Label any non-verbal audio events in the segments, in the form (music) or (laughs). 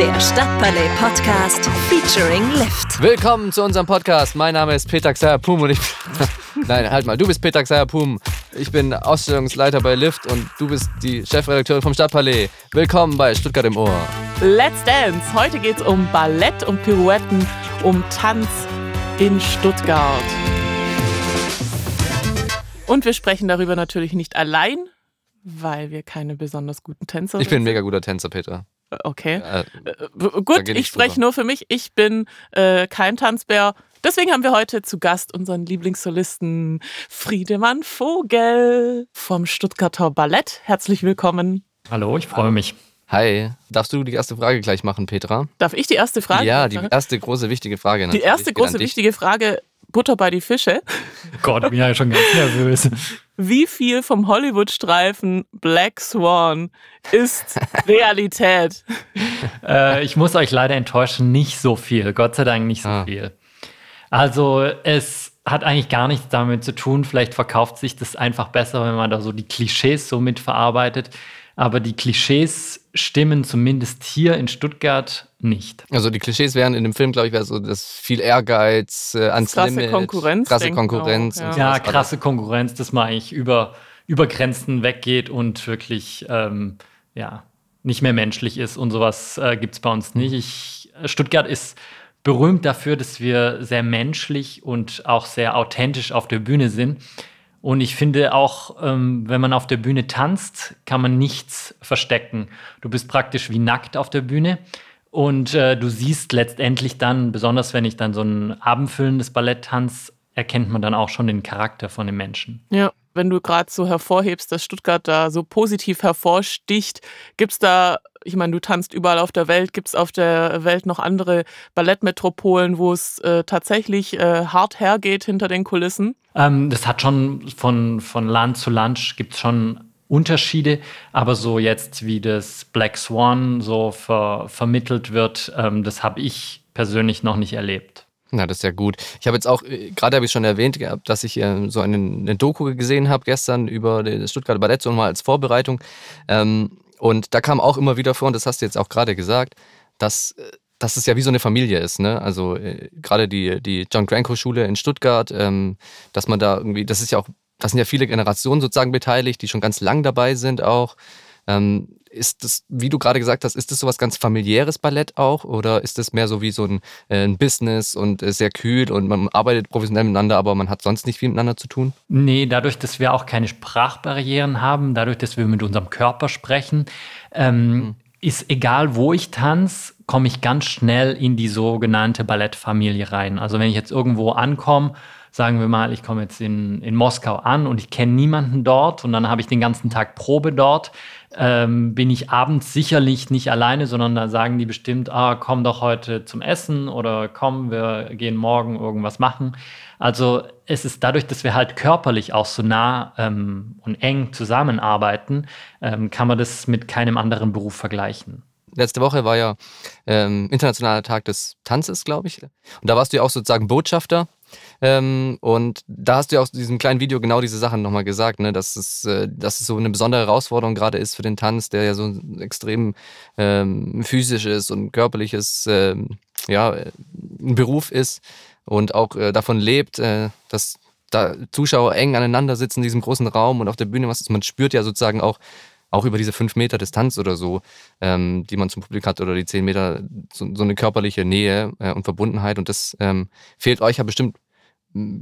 Der Stadtpalais Podcast featuring Lift. Willkommen zu unserem Podcast. Mein Name ist Peter Xayapum und ich. (laughs) Nein, halt mal. Du bist Peter Xayapum. Ich bin Ausstellungsleiter bei Lift und du bist die Chefredakteurin vom Stadtpalais. Willkommen bei Stuttgart im Ohr. Let's Dance. Heute geht es um Ballett, um Pirouetten, um Tanz in Stuttgart. Und wir sprechen darüber natürlich nicht allein, weil wir keine besonders guten Tänzer sind. Ich bin ein mega guter Tänzer, Peter. Okay. Äh, Äh, Gut, ich spreche nur für mich. Ich bin äh, kein Tanzbär. Deswegen haben wir heute zu Gast unseren Lieblingssolisten Friedemann Vogel vom Stuttgarter Ballett. Herzlich willkommen. Hallo, ich freue mich. Hi. Darfst du die erste Frage gleich machen, Petra? Darf ich die erste Frage ja, die machen? erste große wichtige Frage. Die natürlich erste geht an große wichtige Frage: Butter bei die Fische. Gott, ich bin ja schon ganz nervös. Wie viel vom Hollywood-Streifen Black Swan ist (laughs) Realität? Äh, ich muss euch leider enttäuschen, nicht so viel. Gott sei Dank nicht so Ah. viel. Also es hat eigentlich gar nichts damit zu tun. Vielleicht verkauft sich das einfach besser, wenn man da so die Klischees so mitverarbeitet. Aber die Klischees stimmen zumindest hier in Stuttgart nicht. Also die Klischees wären in dem Film, glaube ich, wäre so das viel Ehrgeiz, äh, ans Krasse Limit, Konkurrenz, krasse Konkurrenz. auch, und ja. Ja, krasse Konkurrenz, dass man eigentlich über, über Grenzen weggeht und wirklich ähm, ja, nicht mehr menschlich ist und sowas äh, gibt es bei uns nicht. Ich, Stuttgart ist berühmt dafür, dass wir sehr menschlich und auch sehr authentisch auf der Bühne sind. Und ich finde auch, ähm, wenn man auf der Bühne tanzt, kann man nichts verstecken. Du bist praktisch wie nackt auf der Bühne. Und äh, du siehst letztendlich dann, besonders wenn ich dann so ein abendfüllendes Ballett tanze, erkennt man dann auch schon den Charakter von dem Menschen. Ja, wenn du gerade so hervorhebst, dass Stuttgart da so positiv hervorsticht, gibt es da, ich meine, du tanzt überall auf der Welt, gibt es auf der Welt noch andere Ballettmetropolen, wo es äh, tatsächlich äh, hart hergeht hinter den Kulissen? Ähm, das hat schon von, von Land zu Land gibt es schon Unterschiede, aber so jetzt wie das Black Swan so ver, vermittelt wird, ähm, das habe ich persönlich noch nicht erlebt. Na, das ist ja gut. Ich habe jetzt auch, äh, gerade habe ich schon erwähnt dass ich äh, so eine, eine Doku gesehen habe gestern über das Stuttgarter Ballett, so mal als Vorbereitung. Ähm, und da kam auch immer wieder vor, und das hast du jetzt auch gerade gesagt, dass, äh, dass es ja wie so eine Familie ist. Ne? Also äh, gerade die, die John Granco Schule in Stuttgart, ähm, dass man da irgendwie, das ist ja auch, das sind ja viele Generationen sozusagen beteiligt, die schon ganz lang dabei sind auch. Ähm, ist das, wie du gerade gesagt hast, ist das sowas ganz familiäres Ballett auch oder ist das mehr so wie so ein, äh, ein Business und äh, sehr kühl und man arbeitet professionell miteinander, aber man hat sonst nicht viel miteinander zu tun? Nee, dadurch, dass wir auch keine Sprachbarrieren haben, dadurch, dass wir mit unserem Körper sprechen, ähm, ist egal, wo ich tanze, komme ich ganz schnell in die sogenannte Ballettfamilie rein. Also wenn ich jetzt irgendwo ankomme, sagen wir mal, ich komme jetzt in, in Moskau an und ich kenne niemanden dort und dann habe ich den ganzen Tag Probe dort, ähm, bin ich abends sicherlich nicht alleine, sondern da sagen die bestimmt, ah, komm doch heute zum Essen oder komm, wir gehen morgen irgendwas machen. Also es ist dadurch, dass wir halt körperlich auch so nah ähm, und eng zusammenarbeiten, ähm, kann man das mit keinem anderen Beruf vergleichen. Letzte Woche war ja ähm, Internationaler Tag des Tanzes, glaube ich. Und da warst du ja auch sozusagen Botschafter. Ähm, und da hast du ja in diesem kleinen Video genau diese Sachen nochmal gesagt, ne? dass, es, äh, dass es so eine besondere Herausforderung gerade ist für den Tanz, der ja so extrem ähm, physisches und körperliches ähm, ja, äh, ein Beruf ist und auch äh, davon lebt, äh, dass da Zuschauer eng aneinander sitzen in diesem großen Raum und auf der Bühne was ist. Man spürt ja sozusagen auch, auch über diese fünf Meter Distanz oder so, ähm, die man zum Publikum hat oder die zehn Meter, so, so eine körperliche Nähe äh, und Verbundenheit. Und das ähm, fehlt euch ja bestimmt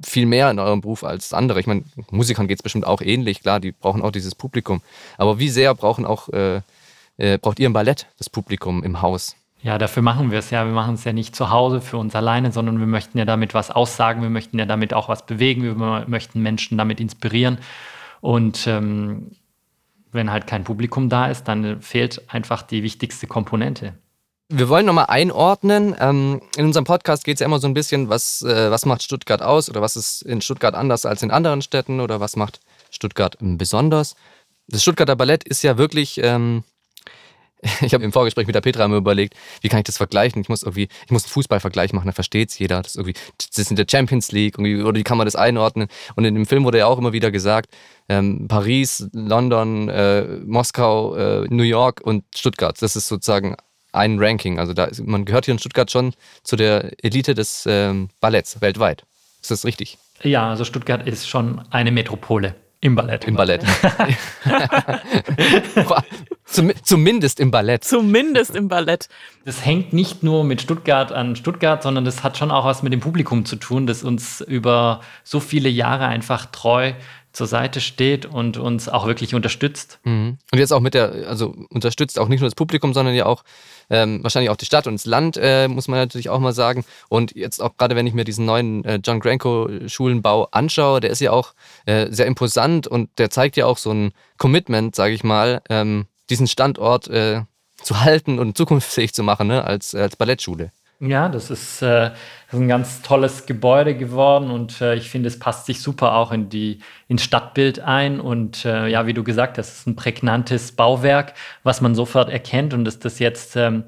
viel mehr in eurem Beruf als andere. Ich meine, Musikern geht es bestimmt auch ähnlich, klar, die brauchen auch dieses Publikum. Aber wie sehr brauchen auch, äh, äh, braucht ihr im Ballett das Publikum im Haus? Ja, dafür machen wir es ja. Wir machen es ja nicht zu Hause für uns alleine, sondern wir möchten ja damit was aussagen. Wir möchten ja damit auch was bewegen. Wir möchten Menschen damit inspirieren. Und ähm, wenn halt kein Publikum da ist, dann fehlt einfach die wichtigste Komponente. Wir wollen nochmal einordnen. Ähm, in unserem Podcast geht es ja immer so ein bisschen, was, äh, was macht Stuttgart aus oder was ist in Stuttgart anders als in anderen Städten oder was macht Stuttgart besonders. Das Stuttgarter Ballett ist ja wirklich, ähm, (laughs) ich habe im Vorgespräch mit der Petra immer überlegt, wie kann ich das vergleichen? Ich muss irgendwie, ich muss einen Fußballvergleich machen, da versteht es jeder. Das ist irgendwie, das ist in der Champions League oder wie kann man das einordnen? Und in dem Film wurde ja auch immer wieder gesagt, ähm, Paris, London, äh, Moskau, äh, New York und Stuttgart. Das ist sozusagen ein Ranking. Also da ist, man gehört hier in Stuttgart schon zu der Elite des ähm, Balletts weltweit. Ist das richtig? Ja, also Stuttgart ist schon eine Metropole. Im Ballett. Im Ballett. (laughs) Zum, zumindest im Ballett. Zumindest im Ballett. Das hängt nicht nur mit Stuttgart an Stuttgart, sondern das hat schon auch was mit dem Publikum zu tun, das uns über so viele Jahre einfach treu zur Seite steht und uns auch wirklich unterstützt. Mhm. Und jetzt auch mit der, also unterstützt auch nicht nur das Publikum, sondern ja auch ähm, wahrscheinlich auch die Stadt und das Land, äh, muss man natürlich auch mal sagen. Und jetzt auch gerade, wenn ich mir diesen neuen äh, John Granko-Schulenbau anschaue, der ist ja auch äh, sehr imposant und der zeigt ja auch so ein Commitment, sage ich mal, ähm, diesen Standort äh, zu halten und zukunftsfähig zu machen ne, als, als Ballettschule. Ja, das ist, äh, das ist ein ganz tolles Gebäude geworden und äh, ich finde, es passt sich super auch in die, ins Stadtbild ein. Und äh, ja, wie du gesagt hast, es ist ein prägnantes Bauwerk, was man sofort erkennt und dass das jetzt ähm,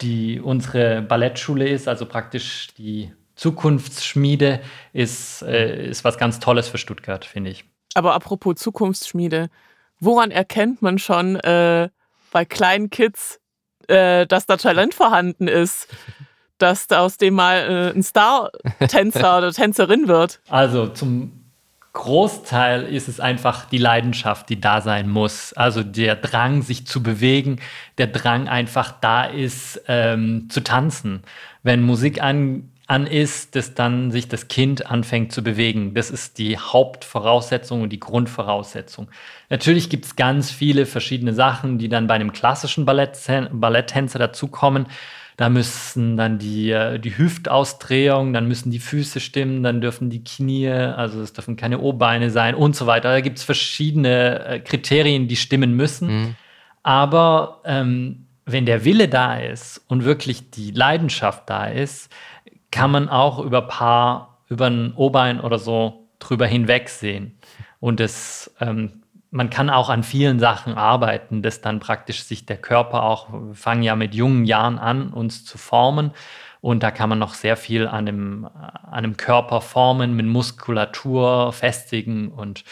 die, unsere Ballettschule ist, also praktisch die Zukunftsschmiede, ist, äh, ist was ganz Tolles für Stuttgart, finde ich. Aber apropos Zukunftsschmiede, woran erkennt man schon äh, bei kleinen Kids, äh, dass da Talent vorhanden ist? (laughs) dass da aus dem mal äh, ein Star-Tänzer (laughs) oder Tänzerin wird? Also zum Großteil ist es einfach die Leidenschaft, die da sein muss. Also der Drang, sich zu bewegen, der Drang einfach da ist, ähm, zu tanzen. Wenn Musik an, an ist, dass dann sich das Kind anfängt zu bewegen. Das ist die Hauptvoraussetzung und die Grundvoraussetzung. Natürlich gibt es ganz viele verschiedene Sachen, die dann bei einem klassischen Balletttänzer dazukommen. Da müssen dann die, äh, die Hüftausdrehung, dann müssen die Füße stimmen, dann dürfen die Knie, also es dürfen keine O-Beine sein und so weiter. Da gibt es verschiedene äh, Kriterien, die stimmen müssen. Mhm. Aber ähm, wenn der Wille da ist und wirklich die Leidenschaft da ist, kann man auch über paar, über ein O-Bein oder so drüber hinwegsehen. Und es ähm, man kann auch an vielen Sachen arbeiten, dass dann praktisch sich der Körper auch, wir fangen ja mit jungen Jahren an, uns zu formen. Und da kann man noch sehr viel an dem, an dem Körper formen, mit Muskulatur festigen. Und,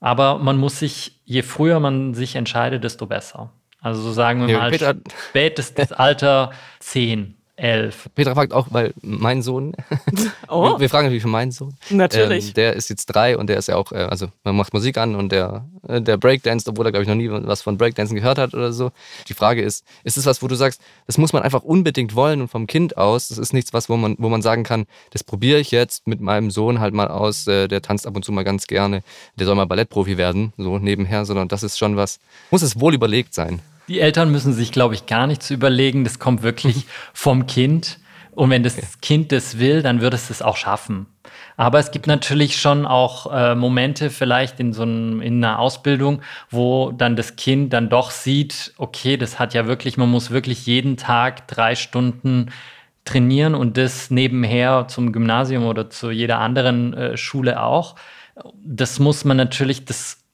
aber man muss sich, je früher man sich entscheidet, desto besser. Also so sagen wir ja, mal, spätestes Alter 10 elf. Petra fragt auch, weil mein Sohn, (laughs) oh. wir, wir, fragen natürlich für meinen Sohn. Natürlich. Ähm, der ist jetzt drei und der ist ja auch, äh, also man macht Musik an und der, äh, der Breakdance, obwohl er, glaube ich, noch nie was von Breakdancen gehört hat oder so. Die Frage ist, ist es was, wo du sagst, das muss man einfach unbedingt wollen und vom Kind aus, das ist nichts was, wo man, wo man sagen kann, das probiere ich jetzt mit meinem Sohn halt mal aus, äh, der tanzt ab und zu mal ganz gerne, der soll mal Ballettprofi werden, so nebenher, sondern das ist schon was, muss es wohl überlegt sein. Die Eltern müssen sich, glaube ich, gar nichts überlegen. Das kommt wirklich vom Kind. Und wenn das okay. Kind das will, dann wird es das auch schaffen. Aber es gibt natürlich schon auch äh, Momente vielleicht in so einem, in einer Ausbildung, wo dann das Kind dann doch sieht, okay, das hat ja wirklich, man muss wirklich jeden Tag drei Stunden trainieren und das nebenher zum Gymnasium oder zu jeder anderen äh, Schule auch. Das muss man natürlich, das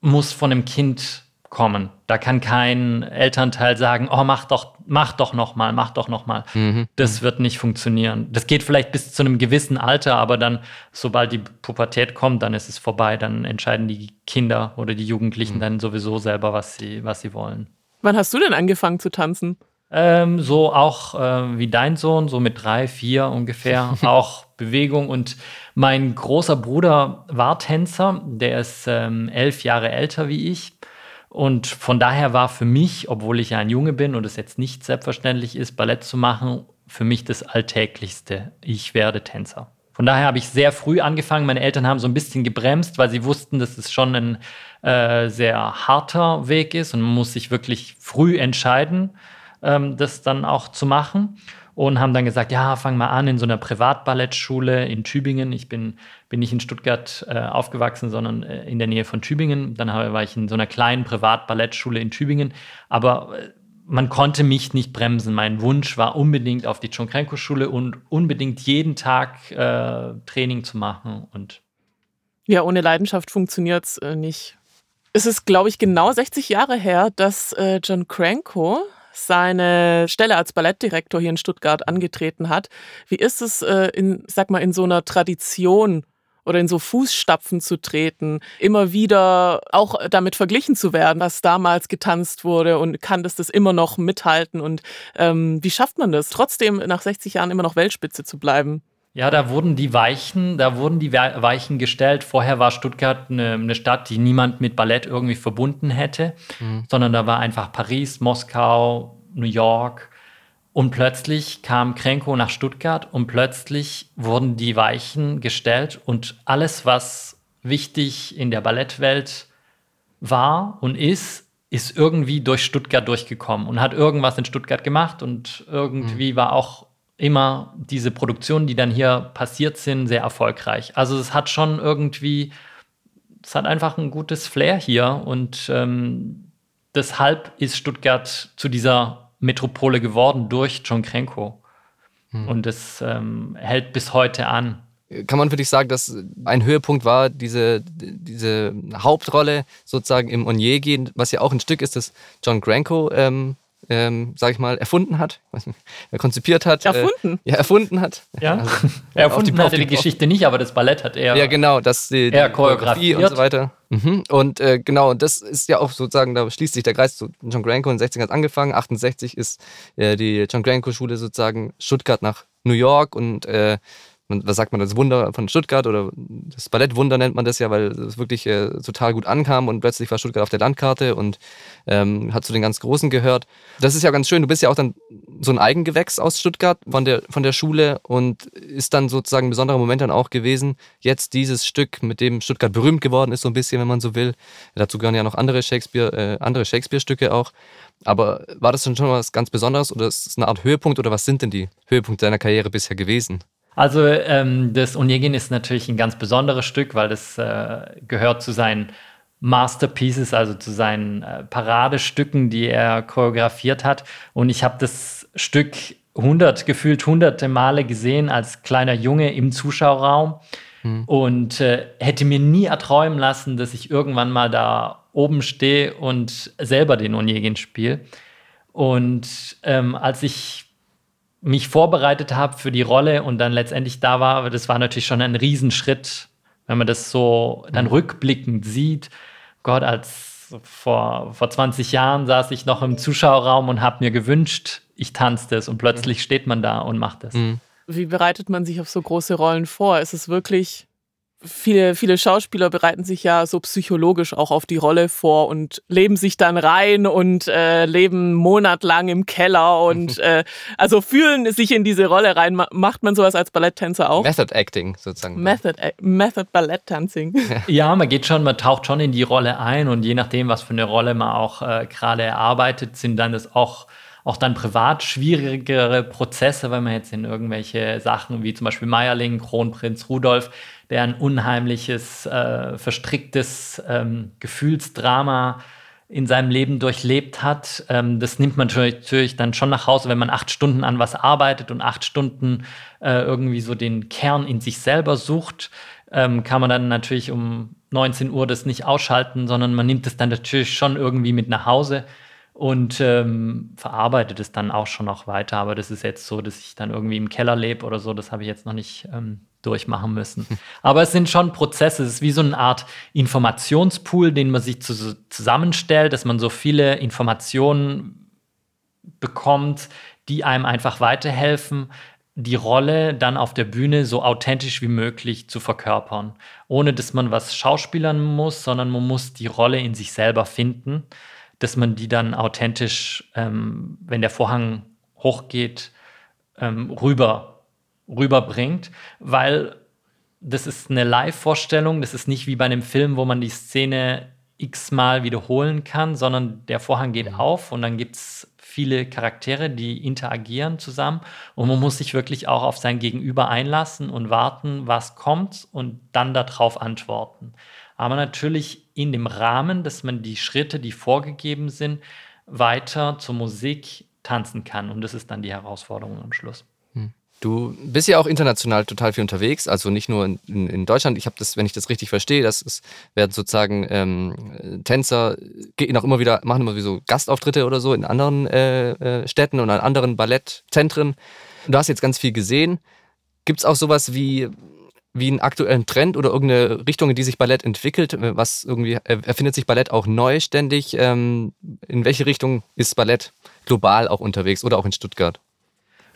muss von dem Kind kommen. Da kann kein Elternteil sagen, oh, mach doch, mach doch noch mal, mach doch noch mal. Mhm. Das wird nicht funktionieren. Das geht vielleicht bis zu einem gewissen Alter, aber dann, sobald die Pubertät kommt, dann ist es vorbei. Dann entscheiden die Kinder oder die Jugendlichen mhm. dann sowieso selber, was sie, was sie wollen. Wann hast du denn angefangen zu tanzen? Ähm, so auch äh, wie dein Sohn, so mit drei, vier ungefähr, (laughs) auch Bewegung. Und mein großer Bruder war Tänzer, der ist ähm, elf Jahre älter wie ich. Und von daher war für mich, obwohl ich ja ein Junge bin und es jetzt nicht selbstverständlich ist, Ballett zu machen, für mich das Alltäglichste. Ich werde Tänzer. Von daher habe ich sehr früh angefangen. Meine Eltern haben so ein bisschen gebremst, weil sie wussten, dass es schon ein äh, sehr harter Weg ist und man muss sich wirklich früh entscheiden, ähm, das dann auch zu machen und haben dann gesagt, ja, fang mal an in so einer Privatballettschule in Tübingen. Ich bin, bin nicht in Stuttgart äh, aufgewachsen, sondern äh, in der Nähe von Tübingen. Dann war ich in so einer kleinen Privatballettschule in Tübingen. Aber äh, man konnte mich nicht bremsen. Mein Wunsch war unbedingt auf die John Krenko Schule und unbedingt jeden Tag äh, Training zu machen. Und ja, ohne Leidenschaft funktioniert es äh, nicht. Es ist, glaube ich, genau 60 Jahre her, dass äh, John Cranko seine Stelle als Ballettdirektor hier in Stuttgart angetreten hat. Wie ist es äh, in, sag mal, in so einer Tradition oder in so Fußstapfen zu treten, immer wieder auch damit verglichen zu werden, was damals getanzt wurde und kann das das immer noch mithalten und ähm, wie schafft man das, trotzdem nach 60 Jahren immer noch Weltspitze zu bleiben? Ja, da wurden die Weichen, da wurden die Weichen gestellt. Vorher war Stuttgart eine, eine Stadt, die niemand mit Ballett irgendwie verbunden hätte, mhm. sondern da war einfach Paris, Moskau, New York. Und plötzlich kam Krenko nach Stuttgart und plötzlich wurden die Weichen gestellt und alles, was wichtig in der Ballettwelt war und ist, ist irgendwie durch Stuttgart durchgekommen und hat irgendwas in Stuttgart gemacht und irgendwie mhm. war auch immer diese Produktionen, die dann hier passiert sind, sehr erfolgreich. Also es hat schon irgendwie, es hat einfach ein gutes Flair hier und ähm, deshalb ist Stuttgart zu dieser Metropole geworden durch John Krenko. Hm. Und es ähm, hält bis heute an. Kann man für dich sagen, dass ein Höhepunkt war, diese, diese Hauptrolle sozusagen im Onyegi, was ja auch ein Stück ist, das John Granko ähm, ähm, sag ich mal, erfunden hat, er konzipiert hat. Erfunden? Äh, ja, erfunden hat. Ja, also, (laughs) er erfunden die, hatte die, die Geschichte nicht, aber das Ballett hat er. Ja, genau, das die, er Choreografie und so weiter. Mhm. Und äh, genau, das ist ja auch sozusagen, da schließt sich der Kreis zu John Granko in den 60 hat angefangen, 68 ist äh, die John Granko Schule sozusagen Stuttgart nach New York und äh, was sagt man, das Wunder von Stuttgart oder das Ballettwunder nennt man das ja, weil es wirklich äh, total gut ankam und plötzlich war Stuttgart auf der Landkarte und ähm, hat zu den ganz Großen gehört. Das ist ja ganz schön. Du bist ja auch dann so ein Eigengewächs aus Stuttgart von der, von der Schule und ist dann sozusagen ein besonderer Moment dann auch gewesen. Jetzt dieses Stück, mit dem Stuttgart berühmt geworden ist, so ein bisschen, wenn man so will. Dazu gehören ja noch andere Shakespeare, äh, andere Shakespeare-Stücke auch. Aber war das schon was ganz Besonderes oder ist es eine Art Höhepunkt oder was sind denn die Höhepunkte deiner Karriere bisher gewesen? Also ähm, das Onegin ist natürlich ein ganz besonderes Stück, weil das äh, gehört zu seinen Masterpieces, also zu seinen äh, Paradestücken, die er choreografiert hat. Und ich habe das Stück hundert, gefühlt hunderte Male gesehen als kleiner Junge im Zuschauerraum mhm. und äh, hätte mir nie erträumen lassen, dass ich irgendwann mal da oben stehe und selber den Onegin spiele. Und ähm, als ich mich vorbereitet habe für die Rolle und dann letztendlich da war, das war natürlich schon ein Riesenschritt, wenn man das so dann mhm. rückblickend sieht. Gott, als vor, vor 20 Jahren saß ich noch im Zuschauerraum und habe mir gewünscht, ich tanze das und plötzlich mhm. steht man da und macht das. Mhm. Wie bereitet man sich auf so große Rollen vor? Ist es wirklich viele, viele Schauspieler bereiten sich ja so psychologisch auch auf die Rolle vor und leben sich dann rein und äh, leben monatlang im Keller und (laughs) äh, also fühlen sich in diese Rolle rein. Macht man sowas als Balletttänzer auch? Method Acting sozusagen. Method, Method Balletttanzing. (laughs) Ja, man geht schon, man taucht schon in die Rolle ein und je nachdem, was für eine Rolle man auch äh, gerade erarbeitet, sind dann das auch auch dann privat schwierigere Prozesse, wenn man jetzt in irgendwelche Sachen wie zum Beispiel Meierling, Kronprinz Rudolf, der ein unheimliches, äh, verstricktes ähm, Gefühlsdrama in seinem Leben durchlebt hat. Ähm, das nimmt man natürlich dann schon nach Hause, wenn man acht Stunden an was arbeitet und acht Stunden äh, irgendwie so den Kern in sich selber sucht, ähm, kann man dann natürlich um 19 Uhr das nicht ausschalten, sondern man nimmt es dann natürlich schon irgendwie mit nach Hause und ähm, verarbeitet es dann auch schon noch weiter. Aber das ist jetzt so, dass ich dann irgendwie im Keller lebe oder so. Das habe ich jetzt noch nicht ähm, durchmachen müssen. Aber es sind schon Prozesse. Es ist wie so eine Art Informationspool, den man sich zu, zusammenstellt, dass man so viele Informationen bekommt, die einem einfach weiterhelfen, die Rolle dann auf der Bühne so authentisch wie möglich zu verkörpern. Ohne dass man was schauspielern muss, sondern man muss die Rolle in sich selber finden dass man die dann authentisch, ähm, wenn der Vorhang hochgeht, ähm, rüber, rüberbringt, weil das ist eine Live-Vorstellung, das ist nicht wie bei einem Film, wo man die Szene x-mal wiederholen kann, sondern der Vorhang geht mhm. auf und dann gibt es viele Charaktere, die interagieren zusammen und man muss sich wirklich auch auf sein Gegenüber einlassen und warten, was kommt und dann darauf antworten aber natürlich in dem Rahmen, dass man die Schritte, die vorgegeben sind, weiter zur Musik tanzen kann. Und das ist dann die Herausforderung am Schluss. Du bist ja auch international total viel unterwegs, also nicht nur in, in, Deutschland. Ich habe das, wenn ich das richtig verstehe, das ist, werden sozusagen ähm, Tänzer gehen auch immer wieder, machen immer wie so Gastauftritte oder so in anderen äh, äh, Städten und an anderen Ballettzentren. Du hast jetzt ganz viel gesehen. Gibt es auch sowas wie wie einen aktuellen Trend oder irgendeine Richtung, in die sich Ballett entwickelt? Was irgendwie, äh, erfindet sich Ballett auch neu ständig? Ähm, in welche Richtung ist Ballett global auch unterwegs oder auch in Stuttgart?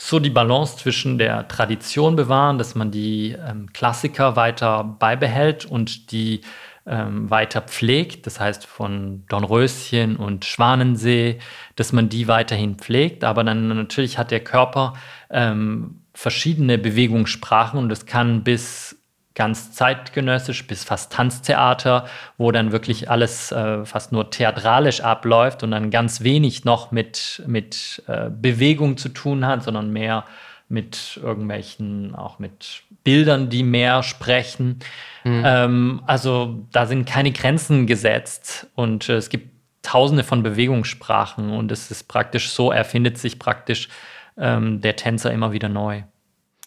So die Balance zwischen der Tradition bewahren, dass man die ähm, Klassiker weiter beibehält und die ähm, weiter pflegt, das heißt von Dornröschen und Schwanensee, dass man die weiterhin pflegt, aber dann natürlich hat der Körper ähm, verschiedene Bewegungssprachen und es kann bis ganz zeitgenössisch bis fast Tanztheater, wo dann wirklich alles äh, fast nur theatralisch abläuft und dann ganz wenig noch mit, mit äh, Bewegung zu tun hat, sondern mehr mit irgendwelchen, auch mit Bildern, die mehr sprechen. Mhm. Ähm, also da sind keine Grenzen gesetzt und äh, es gibt tausende von Bewegungssprachen und es ist praktisch so, erfindet sich praktisch ähm, der Tänzer immer wieder neu.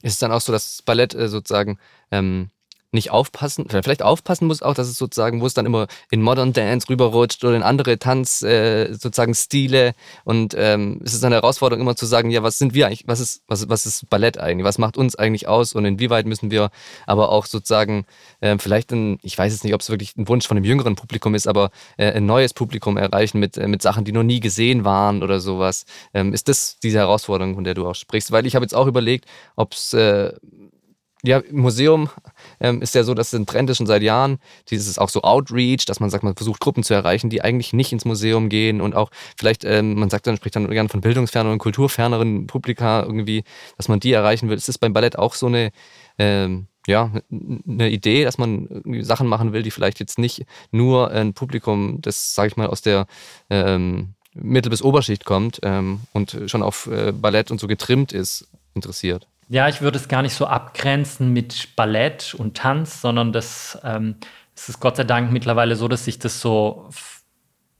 Ist es dann auch so, dass Ballett äh, sozusagen ähm, nicht aufpassen, vielleicht aufpassen muss auch, dass es sozusagen, wo es dann immer in Modern Dance rüberrutscht oder in andere Tanz äh, sozusagen Stile und ähm, es ist eine Herausforderung immer zu sagen, ja, was sind wir eigentlich, was ist, was, was ist Ballett eigentlich, was macht uns eigentlich aus und inwieweit müssen wir aber auch sozusagen äh, vielleicht ein, ich weiß jetzt nicht, ob es wirklich ein Wunsch von einem jüngeren Publikum ist, aber äh, ein neues Publikum erreichen mit, äh, mit Sachen, die noch nie gesehen waren oder sowas. Ähm, ist das diese Herausforderung, von der du auch sprichst? Weil ich habe jetzt auch überlegt, ob es äh, ja, im Museum ähm, ist ja so, dass es ein Trend ist schon seit Jahren. Dieses auch so Outreach, dass man sagt, man versucht Gruppen zu erreichen, die eigentlich nicht ins Museum gehen und auch vielleicht, ähm, man sagt dann, spricht dann gerne von bildungsferneren, kulturferneren Publika irgendwie, dass man die erreichen will. Ist das beim Ballett auch so eine, ähm, ja, eine Idee, dass man Sachen machen will, die vielleicht jetzt nicht nur ein Publikum, das, sage ich mal, aus der ähm, Mittel- bis Oberschicht kommt ähm, und schon auf äh, Ballett und so getrimmt ist, interessiert? Ja, ich würde es gar nicht so abgrenzen mit Ballett und Tanz, sondern das ähm, es ist Gott sei Dank mittlerweile so, dass sich das so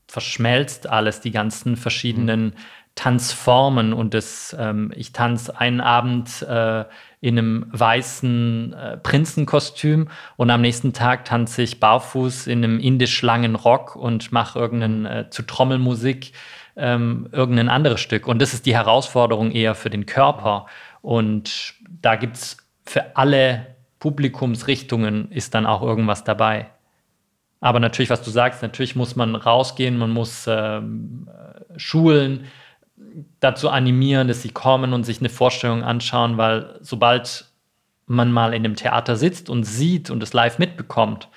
verschmelzt alles, die ganzen verschiedenen mhm. Tanzformen und das, ähm, ich tanze einen Abend äh, in einem weißen äh, Prinzenkostüm und am nächsten Tag tanze ich barfuß in einem indisch langen Rock und mache irgendeinen äh, zu Trommelmusik ähm, irgendein anderes Stück. Und das ist die Herausforderung eher für den Körper. Und da gibt es für alle Publikumsrichtungen ist dann auch irgendwas dabei. Aber natürlich, was du sagst, natürlich muss man rausgehen, man muss ähm, Schulen dazu animieren, dass sie kommen und sich eine Vorstellung anschauen, weil sobald man mal in dem Theater sitzt und sieht und es live mitbekommt,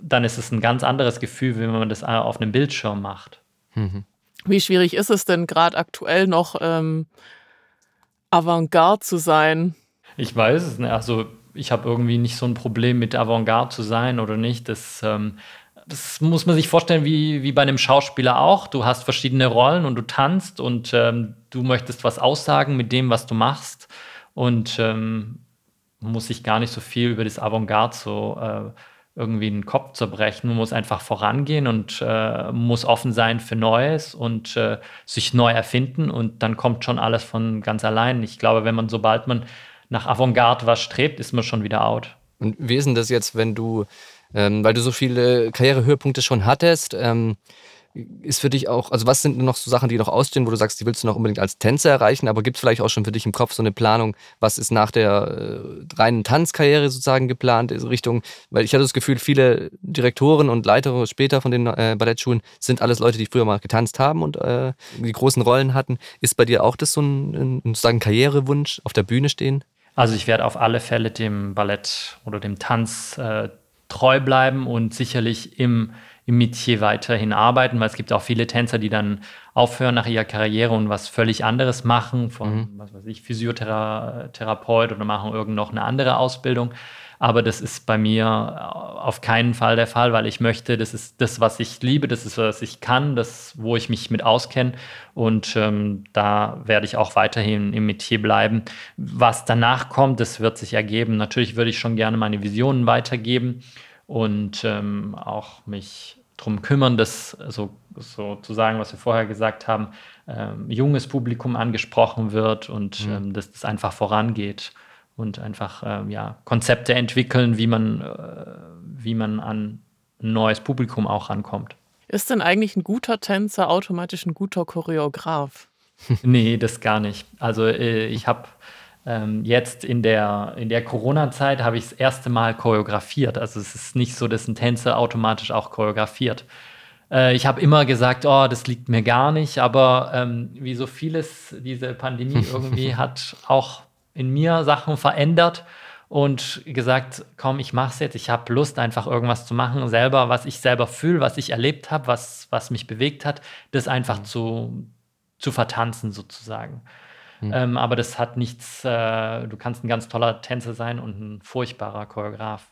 dann ist es ein ganz anderes Gefühl, wenn man das auf einem Bildschirm macht. Mhm. Wie schwierig ist es denn gerade aktuell noch, ähm, Avantgarde zu sein? Ich weiß es nicht. Also ich habe irgendwie nicht so ein Problem mit Avantgarde zu sein oder nicht. Das, ähm, das muss man sich vorstellen wie, wie bei einem Schauspieler auch. Du hast verschiedene Rollen und du tanzt und ähm, du möchtest was aussagen mit dem, was du machst. Und ähm, muss sich gar nicht so viel über das Avantgarde so äh, irgendwie den Kopf zerbrechen. Man muss einfach vorangehen und äh, muss offen sein für Neues und äh, sich neu erfinden und dann kommt schon alles von ganz allein. Ich glaube, wenn man, sobald man nach Avantgarde was strebt, ist man schon wieder out. Und wie ist denn das jetzt, wenn du, ähm, weil du so viele Karrierehöhepunkte schon hattest, ähm, ist für dich auch, also was sind noch so Sachen, die noch ausstehen, wo du sagst, die willst du noch unbedingt als Tänzer erreichen, aber gibt es vielleicht auch schon für dich im Kopf so eine Planung, was ist nach der äh, reinen Tanzkarriere sozusagen geplant, in Richtung, weil ich hatte das Gefühl, viele Direktoren und Leiter später von den äh, Ballettschulen sind alles Leute, die früher mal getanzt haben und äh, die großen Rollen hatten. Ist bei dir auch das so ein, ein sozusagen Karrierewunsch, auf der Bühne stehen? Also ich werde auf alle Fälle dem Ballett oder dem Tanz äh, treu bleiben und sicherlich im im Metier weiterhin arbeiten, weil es gibt auch viele Tänzer, die dann aufhören nach ihrer Karriere und was völlig anderes machen, von, mhm. was weiß ich, Physiotherapeut oder machen irgend noch eine andere Ausbildung. Aber das ist bei mir auf keinen Fall der Fall, weil ich möchte, das ist das, was ich liebe, das ist, was ich kann, das, wo ich mich mit auskenne. Und ähm, da werde ich auch weiterhin im Metier bleiben. Was danach kommt, das wird sich ergeben. Natürlich würde ich schon gerne meine Visionen weitergeben und ähm, auch mich darum kümmern, dass so, sozusagen, was wir vorher gesagt haben, ähm, junges Publikum angesprochen wird und mhm. ähm, dass das einfach vorangeht und einfach ähm, ja, Konzepte entwickeln, wie man, äh, wie man an ein neues Publikum auch rankommt. Ist denn eigentlich ein guter Tänzer automatisch ein guter Choreograf? (laughs) nee, das gar nicht. Also äh, ich habe Ähm, jetzt in der, in der Corona-Zeit habe ich das erste Mal choreografiert. Also es ist nicht so, dass ein Tänzer automatisch auch choreografiert. Äh, ich habe immer gesagt, oh, das liegt mir gar nicht, aber ähm, wie so vieles, diese Pandemie (laughs) irgendwie hat auch in mir Sachen verändert und gesagt, komm, ich mach's jetzt. Ich habe Lust, einfach irgendwas zu machen, selber, was ich selber fühle, was ich erlebt habe, was, was mich bewegt hat, das einfach mhm. zu, zu vertanzen sozusagen. Mhm. Ähm, aber das hat nichts, äh, du kannst ein ganz toller Tänzer sein und ein furchtbarer Choreograf.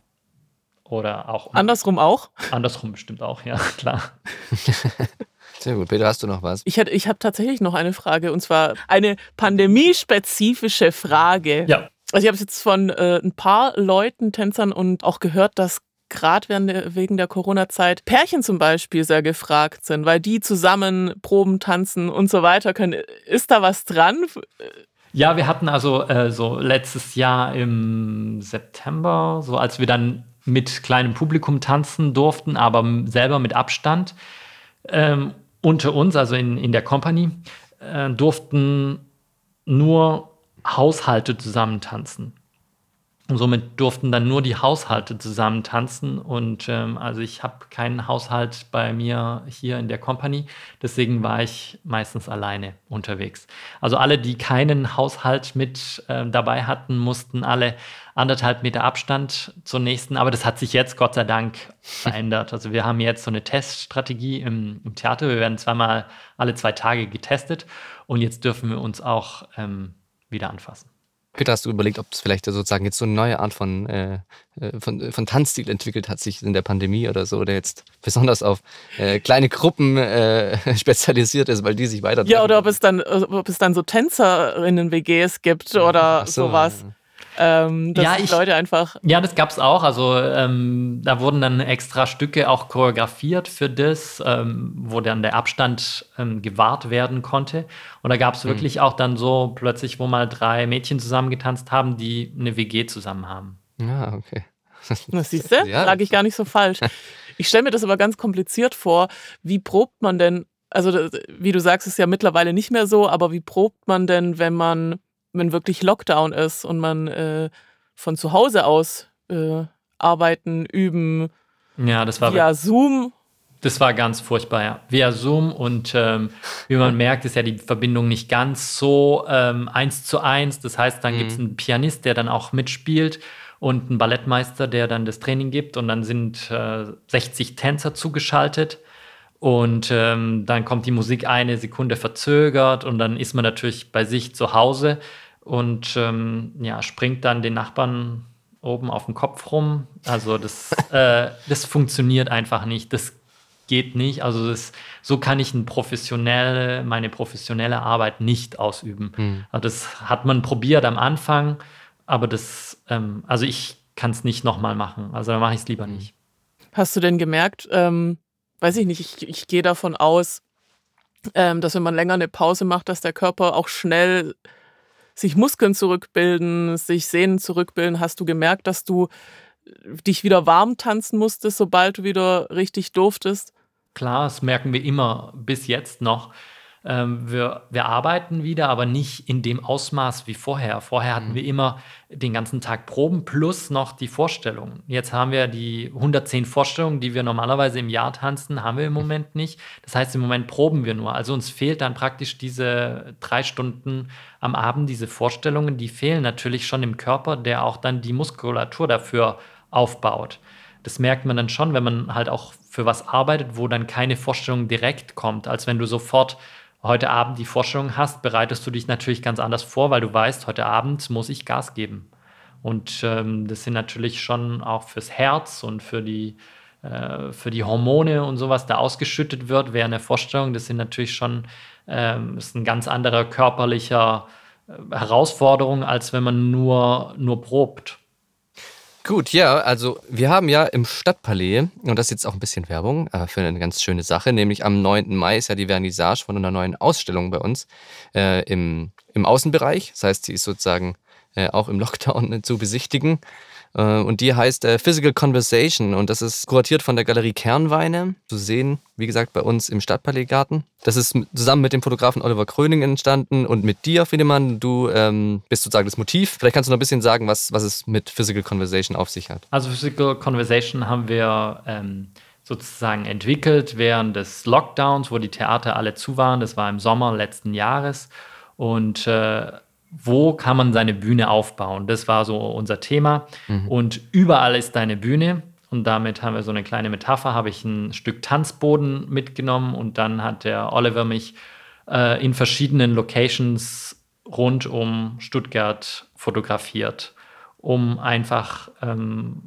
Oder auch. Andersrum auch? Andersrum bestimmt auch, ja, (laughs) klar. (laughs) Sehr gut. Peter, hast du noch was? Ich, ich habe tatsächlich noch eine Frage und zwar eine pandemiespezifische Frage. Ja. Also ich habe es jetzt von äh, ein paar Leuten, Tänzern und auch gehört, dass gerade wegen der Corona-Zeit Pärchen zum Beispiel sehr gefragt sind, weil die zusammen proben, tanzen und so weiter können. Ist da was dran? Ja, wir hatten also äh, so letztes Jahr im September, so als wir dann mit kleinem Publikum tanzen durften, aber selber mit Abstand. Ähm, unter uns, also in, in der Company, äh, durften nur Haushalte zusammen tanzen. Und somit durften dann nur die Haushalte zusammen tanzen. Und ähm, also ich habe keinen Haushalt bei mir hier in der Company. Deswegen war ich meistens alleine unterwegs. Also alle, die keinen Haushalt mit äh, dabei hatten, mussten alle anderthalb Meter Abstand zur nächsten. Aber das hat sich jetzt Gott sei Dank (laughs) verändert. Also wir haben jetzt so eine Teststrategie im, im Theater. Wir werden zweimal alle zwei Tage getestet. Und jetzt dürfen wir uns auch ähm, wieder anfassen. Peter, hast du überlegt, ob es vielleicht sozusagen jetzt so eine neue Art von, äh, äh von, äh, von Tanzstil entwickelt hat, sich in der Pandemie oder so, der jetzt besonders auf äh, kleine Gruppen äh, (laughs) spezialisiert ist, weil die sich weiter. Ja, oder ob es dann, ob es dann so Tänzerinnen-WGs gibt oder so, sowas. Ja. Ähm, dass ja, ich, Leute einfach. Ja, das gab es auch. Also ähm, da wurden dann extra Stücke auch choreografiert für das, ähm, wo dann der Abstand ähm, gewahrt werden konnte. Und da gab es mhm. wirklich auch dann so plötzlich, wo mal drei Mädchen zusammengetanzt haben, die eine WG zusammen haben. Ja, ah, okay. (laughs) Das siehst du, ja. lag ich gar nicht so falsch. (laughs) Ich stelle mir das aber ganz kompliziert vor. Wie probt man denn, also wie du sagst, ist ja mittlerweile nicht mehr so, aber wie probt man denn, wenn man wenn wirklich Lockdown ist und man äh, von zu Hause aus äh, arbeiten, üben, ja, das war via Zoom. Das war ganz furchtbar, ja. Via Zoom und ähm, wie man merkt, ist ja die Verbindung nicht ganz so ähm, eins zu eins. Das heißt, dann mhm. gibt es einen Pianist, der dann auch mitspielt und einen Ballettmeister, der dann das Training gibt und dann sind äh, 60 Tänzer zugeschaltet. Und ähm, dann kommt die Musik eine Sekunde verzögert und dann ist man natürlich bei sich zu Hause und ähm, ja, springt dann den Nachbarn oben auf den Kopf rum. Also das, (laughs) äh, das funktioniert einfach nicht. Das geht nicht. Also das, so kann ich ein professionelle, meine professionelle Arbeit nicht ausüben. Mhm. Also das hat man probiert am Anfang, aber das, ähm, also ich kann es nicht nochmal machen. Also da mache ich es lieber hm. nicht. Hast du denn gemerkt, ähm, weiß ich nicht, ich, ich gehe davon aus, ähm, dass wenn man länger eine Pause macht, dass der Körper auch schnell sich Muskeln zurückbilden, sich Sehnen zurückbilden, hast du gemerkt, dass du äh, dich wieder warm tanzen musstest, sobald du wieder richtig durftest? Klar, das merken wir immer bis jetzt noch. Ähm, wir, wir arbeiten wieder, aber nicht in dem Ausmaß wie vorher. Vorher hatten mhm. wir immer den ganzen Tag Proben plus noch die Vorstellungen. Jetzt haben wir die 110 Vorstellungen, die wir normalerweise im Jahr tanzen, haben wir im Moment nicht. Das heißt, im Moment proben wir nur. Also uns fehlt dann praktisch diese drei Stunden am Abend, diese Vorstellungen, die fehlen natürlich schon im Körper, der auch dann die Muskulatur dafür aufbaut. Das merkt man dann schon, wenn man halt auch für was arbeitet, wo dann keine Vorstellung direkt kommt, als wenn du sofort heute Abend die Vorstellung hast, bereitest du dich natürlich ganz anders vor, weil du weißt, heute Abend muss ich Gas geben. Und ähm, das sind natürlich schon auch fürs Herz und für die, äh, für die Hormone und sowas da ausgeschüttet wird während der Vorstellung. Das sind natürlich schon ähm, ist ein ganz anderer körperlicher äh, Herausforderung, als wenn man nur, nur probt. Gut, ja, also wir haben ja im Stadtpalais, und das ist jetzt auch ein bisschen Werbung äh, für eine ganz schöne Sache, nämlich am 9. Mai ist ja die Vernissage von einer neuen Ausstellung bei uns äh, im, im Außenbereich. Das heißt, sie ist sozusagen äh, auch im Lockdown zu besichtigen. Äh, und die heißt äh, Physical Conversation und das ist kuratiert von der Galerie Kernweine. Zu sehen, wie gesagt, bei uns im Stadtpalaisgarten. Das ist zusammen mit dem Fotografen Oliver Kröning entstanden und mit dir, Friedemann. Du ähm, bist sozusagen das Motiv. Vielleicht kannst du noch ein bisschen sagen, was, was es mit Physical Conversation auf sich hat. Also Physical Conversation haben wir ähm, sozusagen entwickelt während des Lockdowns, wo die Theater alle zu waren. Das war im Sommer letzten Jahres. Und äh, wo kann man seine Bühne aufbauen? Das war so unser Thema. Mhm. Und überall ist deine Bühne. Und damit haben wir so eine kleine Metapher, habe ich ein Stück Tanzboden mitgenommen und dann hat der Oliver mich äh, in verschiedenen Locations rund um Stuttgart fotografiert, um einfach, ähm,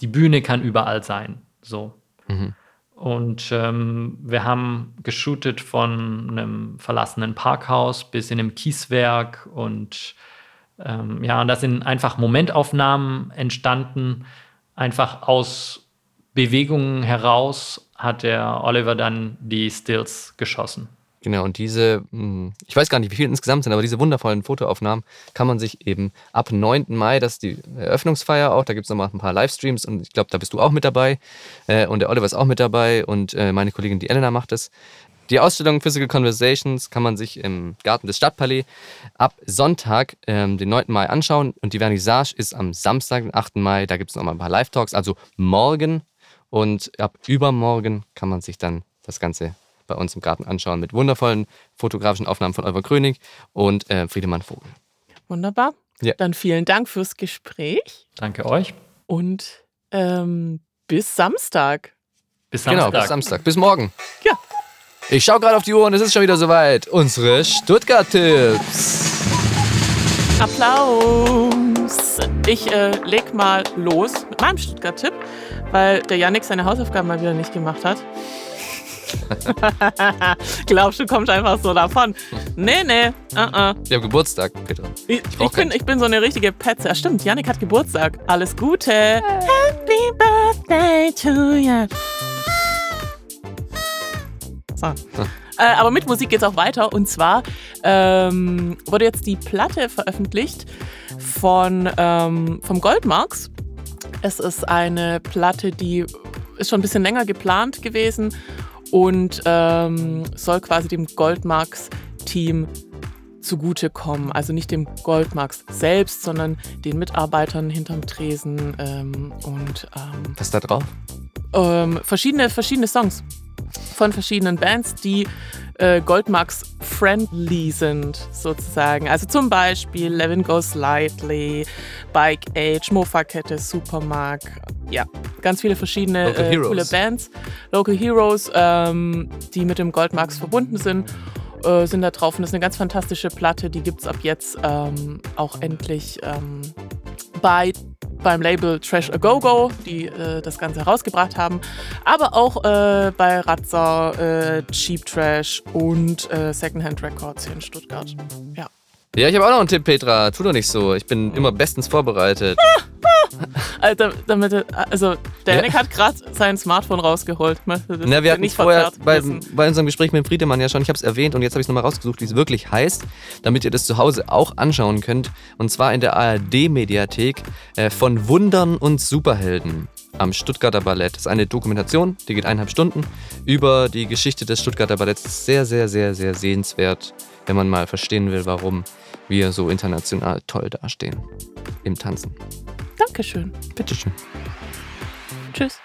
die Bühne kann überall sein. So. Mhm. Und ähm, wir haben geshootet von einem verlassenen Parkhaus bis in einem Kieswerk und ähm, ja, und da sind einfach Momentaufnahmen entstanden. Einfach aus Bewegungen heraus hat der Oliver dann die Stills geschossen. Genau, und diese, hm, ich weiß gar nicht, wie viele insgesamt sind, aber diese wundervollen Fotoaufnahmen kann man sich eben ab 9. Mai, das ist die Eröffnungsfeier auch, da gibt es nochmal ein paar Livestreams und ich glaube, da bist du auch mit dabei äh, und der Oliver ist auch mit dabei und äh, meine Kollegin, die Elena macht es. Die Ausstellung Physical Conversations kann man sich im Garten des Stadtpalais ab Sonntag, ähm, den 9. Mai, anschauen. Und die Vernissage ist am Samstag, den 8. Mai. Da gibt es nochmal ein paar Live-Talks, also morgen. Und ab übermorgen kann man sich dann das Ganze bei uns im Garten anschauen mit wundervollen fotografischen Aufnahmen von Oliver Krönig und äh, Friedemann Vogel. Wunderbar. Ja. Dann vielen Dank fürs Gespräch. Danke euch. Und ähm, bis Samstag. Bis Samstag. Genau, bis Samstag. Bis morgen. Ja. Ich schaue gerade auf die Uhr und es ist schon wieder soweit. Unsere Stuttgart-Tipps. Applaus. Ich äh, leg mal los mit meinem Stuttgart-Tipp, weil der Yannick seine Hausaufgaben mal wieder nicht gemacht hat. (laughs) Glaubst du, kommst einfach so davon? Nee, nee. Uh -uh. Ich habe Geburtstag, Petra. Ich, ich, bin, ich bin so eine richtige Petze. Ja, stimmt, Janik hat Geburtstag. Alles Gute. Happy Birthday to you. So. Äh, aber mit Musik geht es auch weiter. Und zwar ähm, wurde jetzt die Platte veröffentlicht von, ähm, vom Goldmarks. Es ist eine Platte, die ist schon ein bisschen länger geplant gewesen und ähm, soll quasi dem Goldmarks-Team zugutekommen. Also nicht dem Goldmarks selbst, sondern den Mitarbeitern hinterm Tresen ähm, und ähm, Was ist da drauf? Ähm, verschiedene, verschiedene Songs von verschiedenen Bands, die äh, Goldmarks friendly sind, sozusagen. Also zum Beispiel Levin Goes Lightly, Bike Age, Mofa-Kette, Supermark. Ja, ganz viele verschiedene äh, coole Bands. Local Heroes, ähm, die mit dem Goldmarks verbunden sind äh, sind da drauf und das ist eine ganz fantastische Platte. Die gibt es ab jetzt ähm, auch endlich ähm, bei beim Label Trash A Go Go, die äh, das Ganze herausgebracht haben, aber auch äh, bei Ratzer, äh, Cheap Trash und äh, Secondhand Records hier in Stuttgart. Ja. Ja, ich habe auch noch einen Tipp, Petra. Tu doch nicht so. Ich bin immer bestens vorbereitet. Alter, damit, also, der ja. hat gerade sein Smartphone rausgeholt. Das Na, wir hatten nicht vorher bei, bei, unserem Gespräch mit Friedemann ja schon, ich habe es erwähnt und jetzt habe ich es nochmal rausgesucht, wie es wirklich heißt, damit ihr das zu Hause auch anschauen könnt. Und zwar in der ARD-Mediathek äh, von Wundern und Superhelden am Stuttgarter Ballett. Das ist eine Dokumentation, die geht eineinhalb Stunden über die Geschichte des Stuttgarter Balletts. Sehr, sehr, sehr, sehr sehenswert, wenn man mal verstehen will, warum wir so international toll dastehen im Tanzen. Dankeschön. Bitteschön. Tschüss.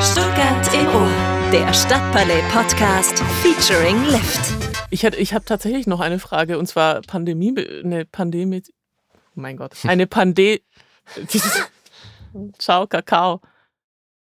Stuttgart im Ohr, der Stadtpalais-Podcast featuring Lift. Ich, ich habe tatsächlich noch eine Frage und zwar Pandemie, eine Pandemie, mein Gott, eine Pandemie. (laughs) Ciao, Kakao.